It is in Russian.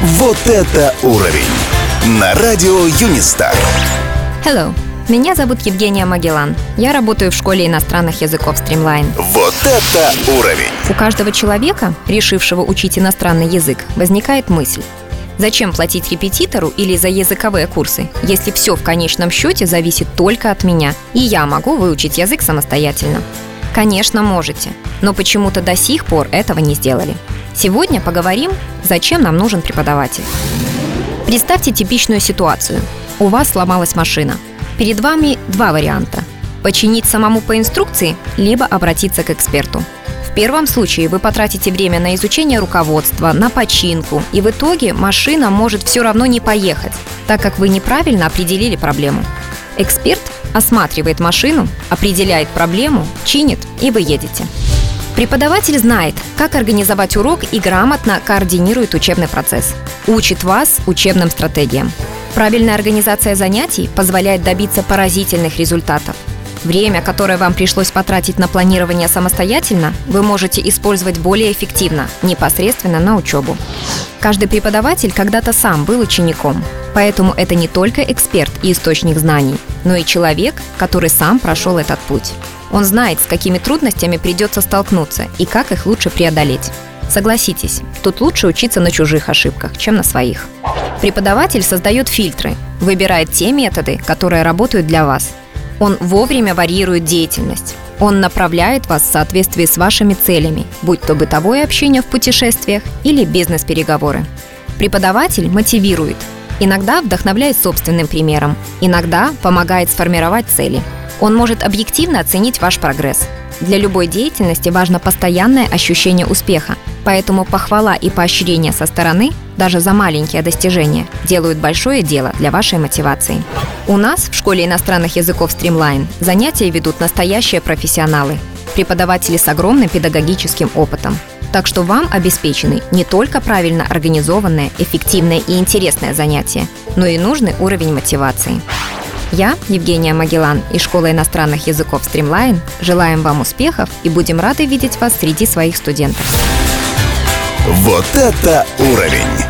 Вот это уровень! На радио Юнистар. Hello, меня зовут Евгения Магеллан. Я работаю в школе иностранных языков Streamline. Вот это уровень! У каждого человека, решившего учить иностранный язык, возникает мысль. Зачем платить репетитору или за языковые курсы, если все в конечном счете зависит только от меня, и я могу выучить язык самостоятельно? Конечно, можете, но почему-то до сих пор этого не сделали. Сегодня поговорим, зачем нам нужен преподаватель. Представьте типичную ситуацию. У вас сломалась машина. Перед вами два варианта. Починить самому по инструкции, либо обратиться к эксперту. В первом случае вы потратите время на изучение руководства, на починку, и в итоге машина может все равно не поехать, так как вы неправильно определили проблему. Эксперт осматривает машину, определяет проблему, чинит, и вы едете. Преподаватель знает, как организовать урок и грамотно координирует учебный процесс. Учит вас учебным стратегиям. Правильная организация занятий позволяет добиться поразительных результатов. Время, которое вам пришлось потратить на планирование самостоятельно, вы можете использовать более эффективно, непосредственно на учебу. Каждый преподаватель когда-то сам был учеником, поэтому это не только эксперт и источник знаний, но и человек, который сам прошел этот путь. Он знает, с какими трудностями придется столкнуться и как их лучше преодолеть. Согласитесь, тут лучше учиться на чужих ошибках, чем на своих. Преподаватель создает фильтры, выбирает те методы, которые работают для вас. Он вовремя варьирует деятельность. Он направляет вас в соответствии с вашими целями, будь то бытовое общение в путешествиях или бизнес-переговоры. Преподаватель мотивирует, иногда вдохновляет собственным примером, иногда помогает сформировать цели. Он может объективно оценить ваш прогресс. Для любой деятельности важно постоянное ощущение успеха, поэтому похвала и поощрение со стороны, даже за маленькие достижения, делают большое дело для вашей мотивации. У нас в школе иностранных языков Streamline занятия ведут настоящие профессионалы, преподаватели с огромным педагогическим опытом. Так что вам обеспечены не только правильно организованное, эффективное и интересное занятие, но и нужный уровень мотивации. Я, Евгения Магеллан из Школы иностранных языков Streamline, желаем вам успехов и будем рады видеть вас среди своих студентов. Вот это уровень!